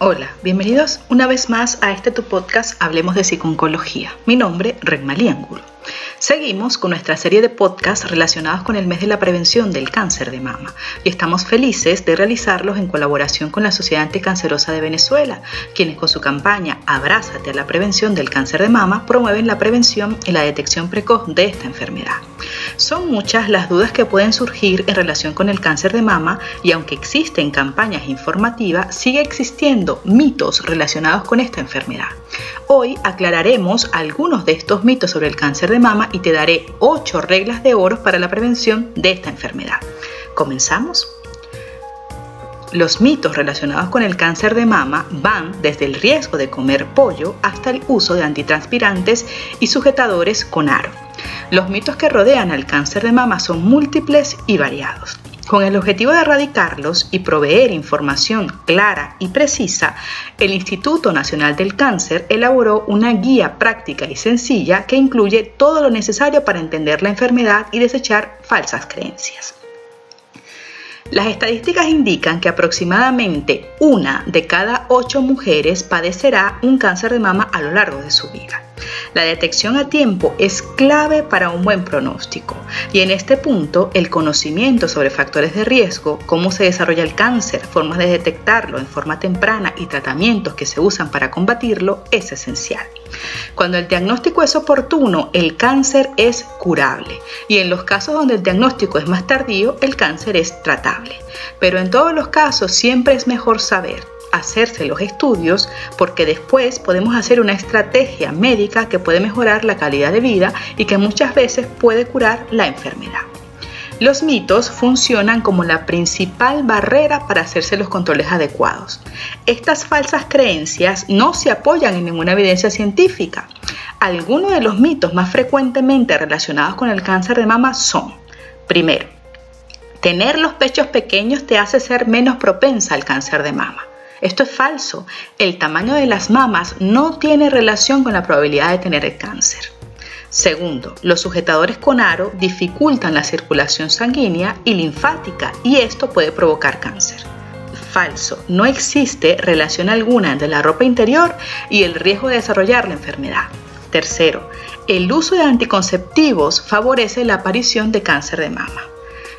Hola, bienvenidos una vez más a este tu podcast Hablemos de Psiconcología. Mi nombre, Regmalí Angulo. Seguimos con nuestra serie de podcasts relacionados con el mes de la prevención del cáncer de mama y estamos felices de realizarlos en colaboración con la Sociedad Anticancerosa de Venezuela, quienes con su campaña Abrázate a la prevención del cáncer de mama promueven la prevención y la detección precoz de esta enfermedad. Son muchas las dudas que pueden surgir en relación con el cáncer de mama y aunque existen campañas informativas, sigue existiendo mitos relacionados con esta enfermedad. Hoy aclararemos algunos de estos mitos sobre el cáncer de mama y te daré 8 reglas de oro para la prevención de esta enfermedad. ¿Comenzamos? Los mitos relacionados con el cáncer de mama van desde el riesgo de comer pollo hasta el uso de antitranspirantes y sujetadores con aro. Los mitos que rodean al cáncer de mama son múltiples y variados. Con el objetivo de erradicarlos y proveer información clara y precisa, el Instituto Nacional del Cáncer elaboró una guía práctica y sencilla que incluye todo lo necesario para entender la enfermedad y desechar falsas creencias. Las estadísticas indican que aproximadamente una de cada ocho mujeres padecerá un cáncer de mama a lo largo de su vida. La detección a tiempo es clave para un buen pronóstico y en este punto el conocimiento sobre factores de riesgo, cómo se desarrolla el cáncer, formas de detectarlo en forma temprana y tratamientos que se usan para combatirlo es esencial. Cuando el diagnóstico es oportuno, el cáncer es curable y en los casos donde el diagnóstico es más tardío, el cáncer es tratable. Pero en todos los casos siempre es mejor saber hacerse los estudios porque después podemos hacer una estrategia médica que puede mejorar la calidad de vida y que muchas veces puede curar la enfermedad. Los mitos funcionan como la principal barrera para hacerse los controles adecuados. Estas falsas creencias no se apoyan en ninguna evidencia científica. Algunos de los mitos más frecuentemente relacionados con el cáncer de mama son, primero, tener los pechos pequeños te hace ser menos propensa al cáncer de mama. Esto es falso. El tamaño de las mamas no tiene relación con la probabilidad de tener el cáncer. Segundo, los sujetadores con aro dificultan la circulación sanguínea y linfática y esto puede provocar cáncer. Falso, no existe relación alguna entre la ropa interior y el riesgo de desarrollar la enfermedad. Tercero, el uso de anticonceptivos favorece la aparición de cáncer de mama.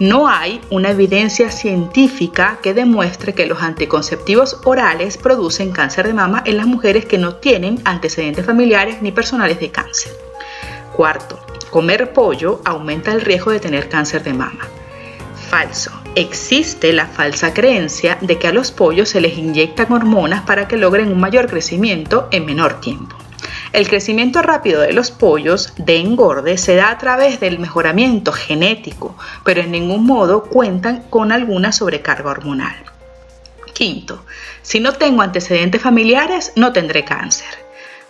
No hay una evidencia científica que demuestre que los anticonceptivos orales producen cáncer de mama en las mujeres que no tienen antecedentes familiares ni personales de cáncer. Cuarto, comer pollo aumenta el riesgo de tener cáncer de mama. Falso. Existe la falsa creencia de que a los pollos se les inyectan hormonas para que logren un mayor crecimiento en menor tiempo. El crecimiento rápido de los pollos de engorde se da a través del mejoramiento genético, pero en ningún modo cuentan con alguna sobrecarga hormonal. Quinto, si no tengo antecedentes familiares, no tendré cáncer.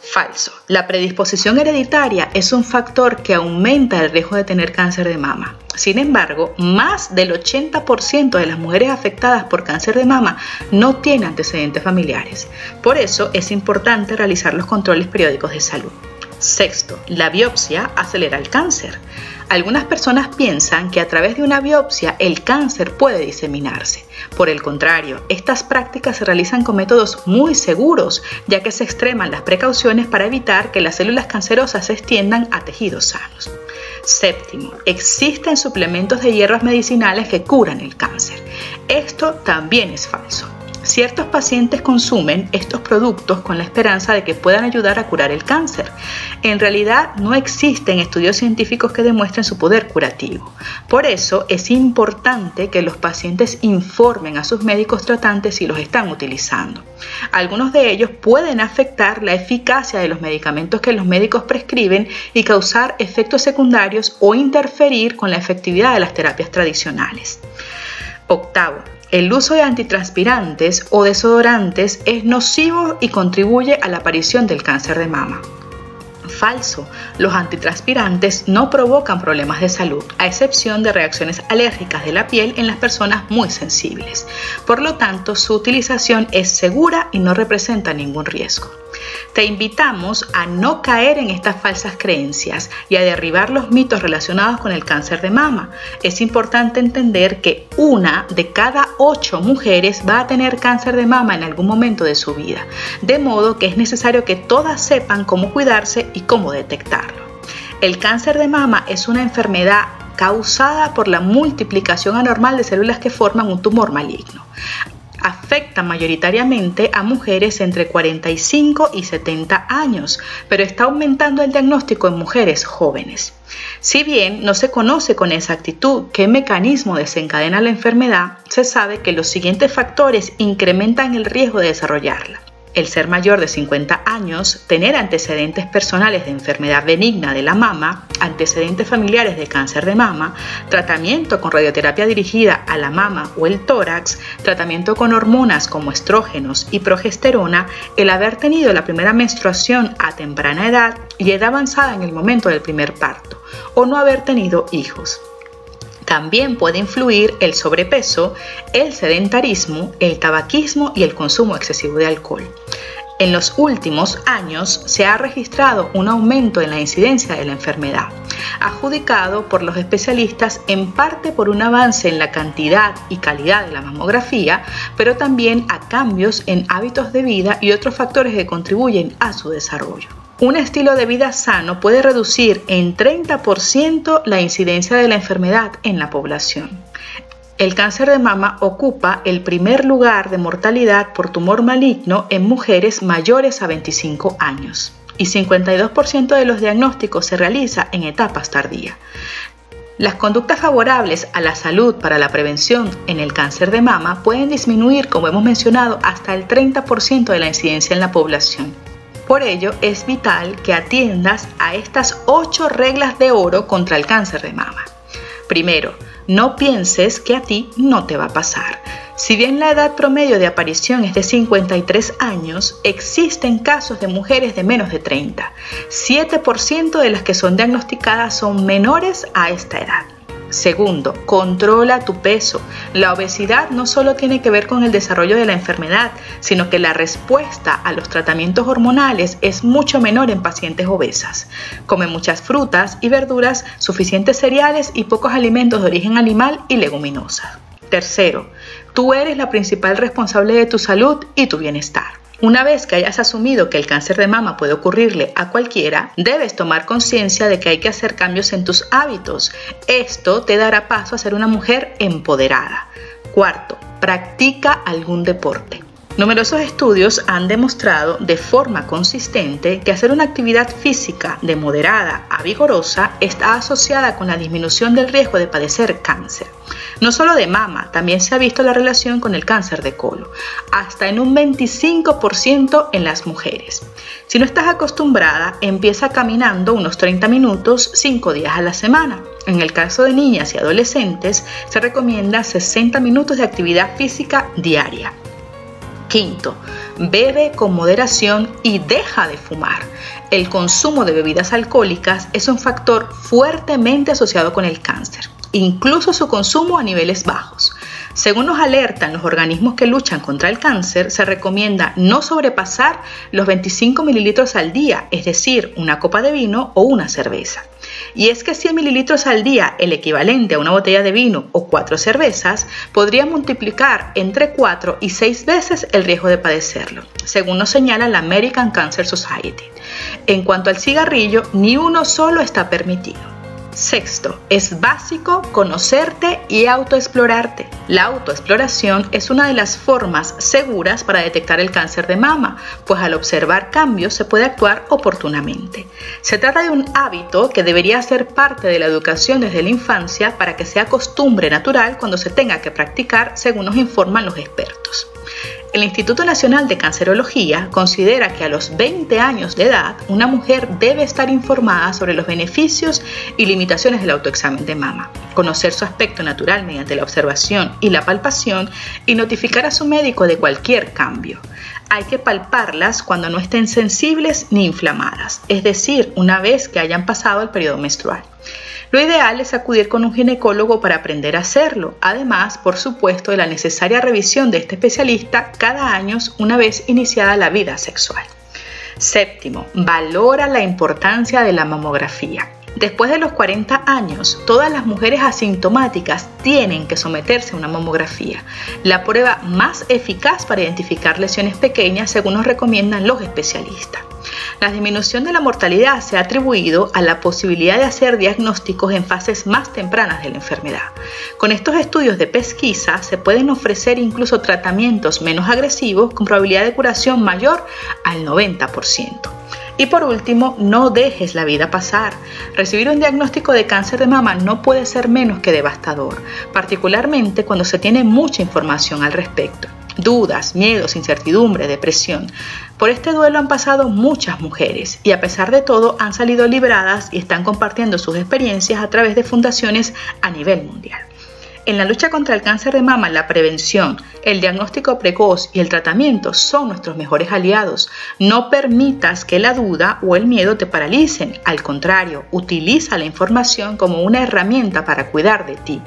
Falso. La predisposición hereditaria es un factor que aumenta el riesgo de tener cáncer de mama. Sin embargo, más del 80% de las mujeres afectadas por cáncer de mama no tienen antecedentes familiares. Por eso es importante realizar los controles periódicos de salud. Sexto, la biopsia acelera el cáncer. Algunas personas piensan que a través de una biopsia el cáncer puede diseminarse. Por el contrario, estas prácticas se realizan con métodos muy seguros, ya que se extreman las precauciones para evitar que las células cancerosas se extiendan a tejidos sanos. Séptimo, existen suplementos de hierbas medicinales que curan el cáncer. Esto también es falso. Ciertos pacientes consumen estos productos con la esperanza de que puedan ayudar a curar el cáncer. En realidad no existen estudios científicos que demuestren su poder curativo. Por eso es importante que los pacientes informen a sus médicos tratantes si los están utilizando. Algunos de ellos pueden afectar la eficacia de los medicamentos que los médicos prescriben y causar efectos secundarios o interferir con la efectividad de las terapias tradicionales. Octavo, el uso de antitranspirantes o desodorantes es nocivo y contribuye a la aparición del cáncer de mama. Falso, los antitranspirantes no provocan problemas de salud, a excepción de reacciones alérgicas de la piel en las personas muy sensibles. Por lo tanto, su utilización es segura y no representa ningún riesgo. Te invitamos a no caer en estas falsas creencias y a derribar los mitos relacionados con el cáncer de mama. Es importante entender que una de cada ocho mujeres va a tener cáncer de mama en algún momento de su vida, de modo que es necesario que todas sepan cómo cuidarse y cómo detectarlo. El cáncer de mama es una enfermedad causada por la multiplicación anormal de células que forman un tumor maligno afecta mayoritariamente a mujeres entre 45 y 70 años, pero está aumentando el diagnóstico en mujeres jóvenes. Si bien no se conoce con exactitud qué mecanismo desencadena la enfermedad, se sabe que los siguientes factores incrementan el riesgo de desarrollarla el ser mayor de 50 años, tener antecedentes personales de enfermedad benigna de la mama, antecedentes familiares de cáncer de mama, tratamiento con radioterapia dirigida a la mama o el tórax, tratamiento con hormonas como estrógenos y progesterona, el haber tenido la primera menstruación a temprana edad y edad avanzada en el momento del primer parto, o no haber tenido hijos. También puede influir el sobrepeso, el sedentarismo, el tabaquismo y el consumo excesivo de alcohol. En los últimos años se ha registrado un aumento en la incidencia de la enfermedad, adjudicado por los especialistas en parte por un avance en la cantidad y calidad de la mamografía, pero también a cambios en hábitos de vida y otros factores que contribuyen a su desarrollo. Un estilo de vida sano puede reducir en 30% la incidencia de la enfermedad en la población. El cáncer de mama ocupa el primer lugar de mortalidad por tumor maligno en mujeres mayores a 25 años y 52% de los diagnósticos se realiza en etapas tardías. Las conductas favorables a la salud para la prevención en el cáncer de mama pueden disminuir, como hemos mencionado, hasta el 30% de la incidencia en la población. Por ello, es vital que atiendas a estas ocho reglas de oro contra el cáncer de mama. Primero, no pienses que a ti no te va a pasar. Si bien la edad promedio de aparición es de 53 años, existen casos de mujeres de menos de 30. 7% de las que son diagnosticadas son menores a esta edad. Segundo, controla tu peso. La obesidad no solo tiene que ver con el desarrollo de la enfermedad, sino que la respuesta a los tratamientos hormonales es mucho menor en pacientes obesas. Come muchas frutas y verduras, suficientes cereales y pocos alimentos de origen animal y leguminosas. Tercero, tú eres la principal responsable de tu salud y tu bienestar. Una vez que hayas asumido que el cáncer de mama puede ocurrirle a cualquiera, debes tomar conciencia de que hay que hacer cambios en tus hábitos. Esto te dará paso a ser una mujer empoderada. Cuarto, practica algún deporte. Numerosos estudios han demostrado de forma consistente que hacer una actividad física de moderada a vigorosa está asociada con la disminución del riesgo de padecer cáncer. No solo de mama, también se ha visto la relación con el cáncer de colon, hasta en un 25% en las mujeres. Si no estás acostumbrada, empieza caminando unos 30 minutos 5 días a la semana. En el caso de niñas y adolescentes, se recomienda 60 minutos de actividad física diaria. Quinto, bebe con moderación y deja de fumar. El consumo de bebidas alcohólicas es un factor fuertemente asociado con el cáncer, incluso su consumo a niveles bajos. Según nos alertan los organismos que luchan contra el cáncer, se recomienda no sobrepasar los 25 mililitros al día, es decir, una copa de vino o una cerveza. Y es que 100 mililitros al día, el equivalente a una botella de vino o cuatro cervezas, podría multiplicar entre 4 y 6 veces el riesgo de padecerlo, según nos señala la American Cancer Society. En cuanto al cigarrillo, ni uno solo está permitido. Sexto, es básico conocerte y autoexplorarte. La autoexploración es una de las formas seguras para detectar el cáncer de mama, pues al observar cambios se puede actuar oportunamente. Se trata de un hábito que debería ser parte de la educación desde la infancia para que sea costumbre natural cuando se tenga que practicar, según nos informan los expertos. El Instituto Nacional de Cancerología considera que a los 20 años de edad una mujer debe estar informada sobre los beneficios y limitaciones del autoexamen de mama, conocer su aspecto natural mediante la observación y la palpación y notificar a su médico de cualquier cambio. Hay que palparlas cuando no estén sensibles ni inflamadas, es decir, una vez que hayan pasado el periodo menstrual. Lo ideal es acudir con un ginecólogo para aprender a hacerlo, además, por supuesto, de la necesaria revisión de este especialista cada año una vez iniciada la vida sexual. Séptimo, valora la importancia de la mamografía. Después de los 40 años, todas las mujeres asintomáticas tienen que someterse a una mamografía, la prueba más eficaz para identificar lesiones pequeñas según nos recomiendan los especialistas. La disminución de la mortalidad se ha atribuido a la posibilidad de hacer diagnósticos en fases más tempranas de la enfermedad. Con estos estudios de pesquisa se pueden ofrecer incluso tratamientos menos agresivos con probabilidad de curación mayor al 90%. Y por último, no dejes la vida pasar. Recibir un diagnóstico de cáncer de mama no puede ser menos que devastador, particularmente cuando se tiene mucha información al respecto dudas, miedos, incertidumbre, depresión. Por este duelo han pasado muchas mujeres y a pesar de todo han salido libradas y están compartiendo sus experiencias a través de fundaciones a nivel mundial. En la lucha contra el cáncer de mama, la prevención, el diagnóstico precoz y el tratamiento son nuestros mejores aliados. No permitas que la duda o el miedo te paralicen. Al contrario, utiliza la información como una herramienta para cuidar de ti.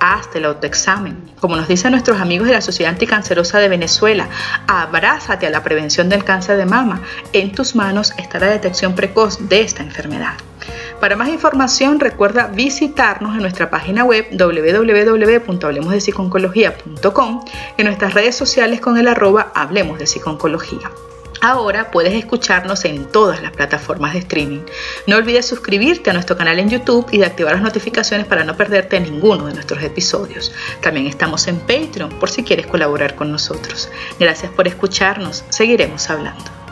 Hazte el autoexamen. Como nos dicen nuestros amigos de la Sociedad Anticancerosa de Venezuela, abrázate a la prevención del cáncer de mama. En tus manos está la detección precoz de esta enfermedad. Para más información recuerda visitarnos en nuestra página web www.hablemosdepsiconcología.com en nuestras redes sociales con el arroba Hablemos de Psiconcología. Ahora puedes escucharnos en todas las plataformas de streaming. No olvides suscribirte a nuestro canal en YouTube y de activar las notificaciones para no perderte ninguno de nuestros episodios. También estamos en Patreon por si quieres colaborar con nosotros. Gracias por escucharnos. Seguiremos hablando.